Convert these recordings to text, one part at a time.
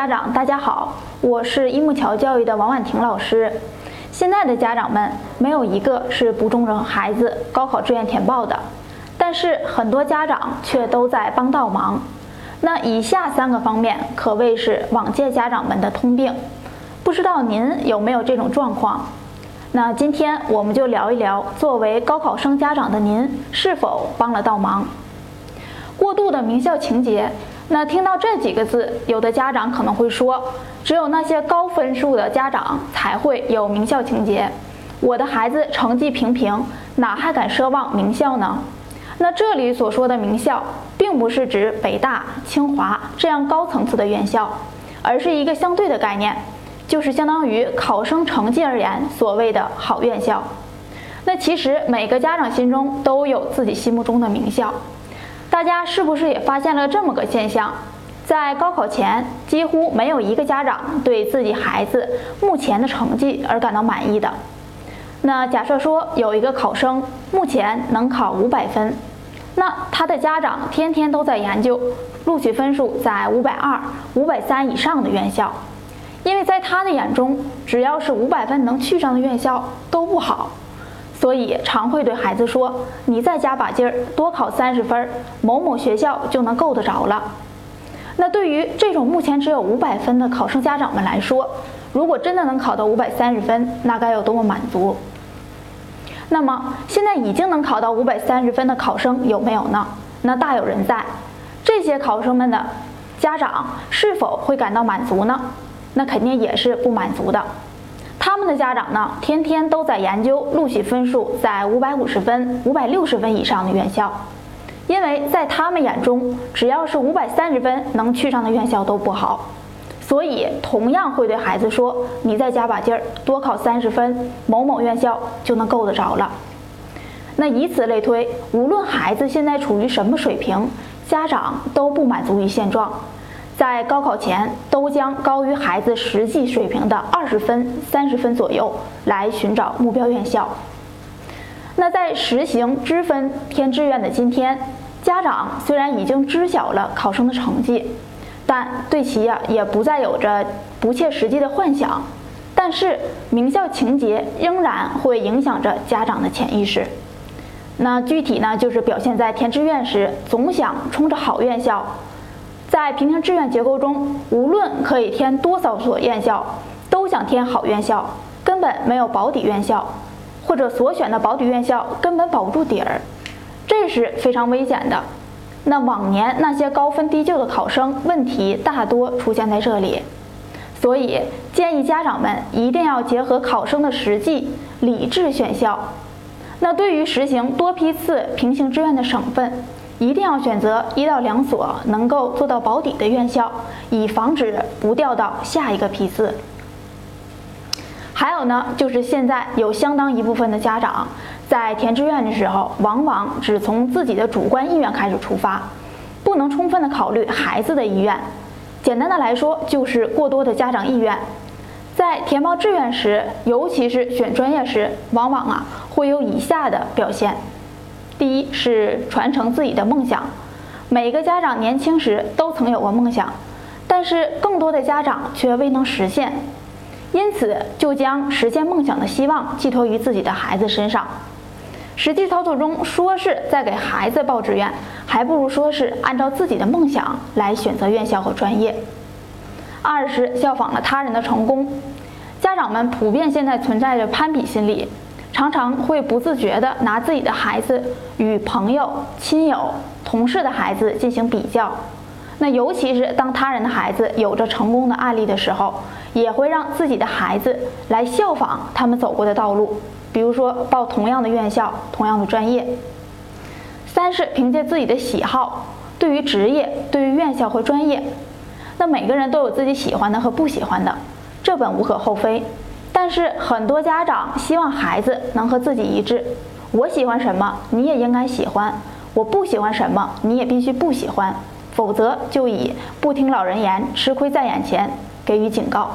家长，大家好，我是一木桥教育的王婉婷老师。现在的家长们没有一个是不重视孩子高考志愿填报的，但是很多家长却都在帮倒忙。那以下三个方面可谓是往届家长们的通病，不知道您有没有这种状况？那今天我们就聊一聊，作为高考生家长的您是否帮了倒忙？过度的名校情节。那听到这几个字，有的家长可能会说，只有那些高分数的家长才会有名校情节。我的孩子成绩平平，哪还敢奢望名校呢？那这里所说的名校，并不是指北大、清华这样高层次的院校，而是一个相对的概念，就是相当于考生成绩而言所谓的好院校。那其实每个家长心中都有自己心目中的名校。大家是不是也发现了这么个现象？在高考前，几乎没有一个家长对自己孩子目前的成绩而感到满意的。那假设说有一个考生目前能考五百分，那他的家长天天都在研究录取分数在五百二、五百三以上的院校，因为在他的眼中，只要是五百分能去上的院校都不好。所以常会对孩子说：“你再加把劲儿，多考三十分，某某学校就能够得着了。”那对于这种目前只有五百分的考生家长们来说，如果真的能考到五百三十分，那该有多么满足？那么现在已经能考到五百三十分的考生有没有呢？那大有人在。这些考生们的家长是否会感到满足呢？那肯定也是不满足的。他们的家长呢，天天都在研究录取分数在五百五十分、五百六十分以上的院校，因为在他们眼中，只要是五百三十分能去上的院校都不好，所以同样会对孩子说：“你再加把劲儿，多考三十分，某某院校就能够得着了。”那以此类推，无论孩子现在处于什么水平，家长都不满足于现状。在高考前，都将高于孩子实际水平的二十分、三十分左右来寻找目标院校。那在实行知分填志愿的今天，家长虽然已经知晓了考生的成绩，但对其呀也不再有着不切实际的幻想。但是名校情节仍然会影响着家长的潜意识。那具体呢，就是表现在填志愿时总想冲着好院校。在平行志愿结构中，无论可以填多少所院校，都想填好院校，根本没有保底院校，或者所选的保底院校根本保不住底儿，这是非常危险的。那往年那些高分低就的考生，问题大多出现在这里，所以建议家长们一定要结合考生的实际，理智选校。那对于实行多批次平行志愿的省份。一定要选择一到两所能够做到保底的院校，以防止不调到下一个批次。还有呢，就是现在有相当一部分的家长在填志愿的时候，往往只从自己的主观意愿开始出发，不能充分的考虑孩子的意愿。简单的来说，就是过多的家长意愿。在填报志愿时，尤其是选专业时，往往啊会有以下的表现。第一是传承自己的梦想，每个家长年轻时都曾有过梦想，但是更多的家长却未能实现，因此就将实现梦想的希望寄托于自己的孩子身上。实际操作中说是在给孩子报志愿，还不如说是按照自己的梦想来选择院校和专业。二是效仿了他人的成功，家长们普遍现在存在着攀比心理。常常会不自觉地拿自己的孩子与朋友、亲友、同事的孩子进行比较，那尤其是当他人的孩子有着成功的案例的时候，也会让自己的孩子来效仿他们走过的道路，比如说报同样的院校、同样的专业。三是凭借自己的喜好，对于职业、对于院校和专业，那每个人都有自己喜欢的和不喜欢的，这本无可厚非。但是很多家长希望孩子能和自己一致，我喜欢什么，你也应该喜欢；我不喜欢什么，你也必须不喜欢，否则就以不听老人言，吃亏在眼前给予警告。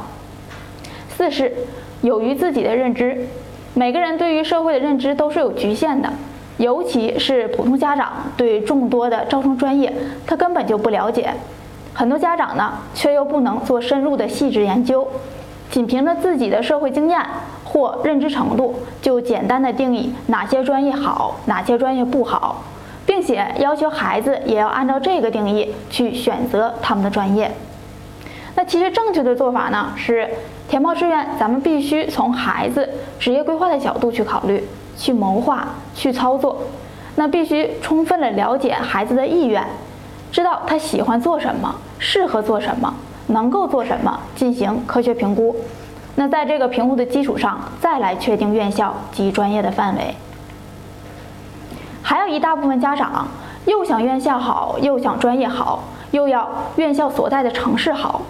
四是有于自己的认知，每个人对于社会的认知都是有局限的，尤其是普通家长对众多的招生专业，他根本就不了解。很多家长呢，却又不能做深入的细致研究，仅凭着自己的社会经验或认知程度，就简单的定义哪些专业好，哪些专业不好，并且要求孩子也要按照这个定义去选择他们的专业。那其实正确的做法呢，是填报志愿，咱们必须从孩子职业规划的角度去考虑、去谋划、去操作。那必须充分的了解孩子的意愿。知道他喜欢做什么，适合做什么，能够做什么，进行科学评估。那在这个评估的基础上，再来确定院校及专业的范围。还有一大部分家长又想院校好，又想专业好，又要院校所在的城市好。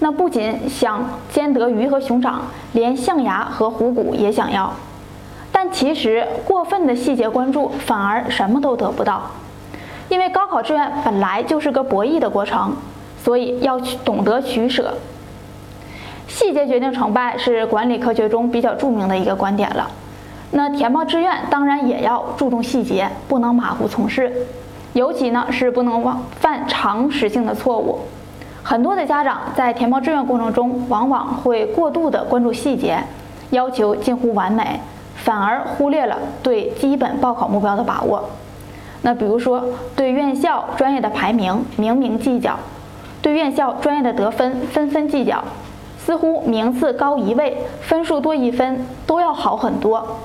那不仅想兼得鱼和熊掌，连象牙和虎骨也想要。但其实过分的细节关注，反而什么都得不到。因为高考志愿本来就是个博弈的过程，所以要懂得取舍。细节决定成败是管理科学中比较著名的一个观点了。那填报志愿当然也要注重细节，不能马虎从事，尤其呢是不能忘犯常识性的错误。很多的家长在填报志愿过程中，往往会过度的关注细节，要求近乎完美，反而忽略了对基本报考目标的把握。那比如说，对院校专业的排名明明计较，对院校专业的得分分分计较，似乎名次高一位，分数多一分都要好很多。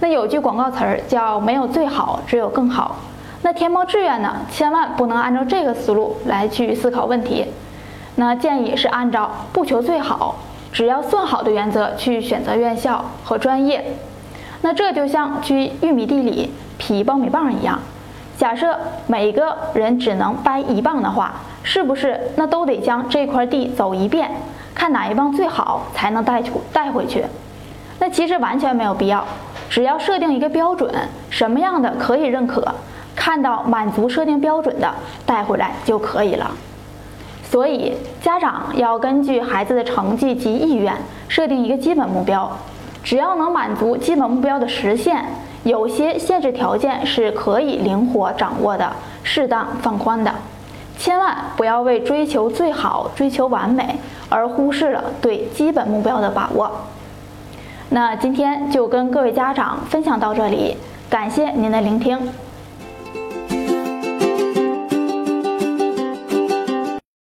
那有句广告词儿叫“没有最好，只有更好”。那填报志愿呢，千万不能按照这个思路来去思考问题。那建议是按照不求最好，只要算好的原则去选择院校和专业。那这就像去玉米地里。劈苞米棒一样，假设每个人只能掰一棒的话，是不是那都得将这块地走一遍，看哪一棒最好才能带出带回去？那其实完全没有必要，只要设定一个标准，什么样的可以认可，看到满足设定标准的带回来就可以了。所以家长要根据孩子的成绩及意愿设定一个基本目标，只要能满足基本目标的实现。有些限制条件是可以灵活掌握的，适当放宽的，千万不要为追求最好、追求完美而忽视了对基本目标的把握。那今天就跟各位家长分享到这里，感谢您的聆听。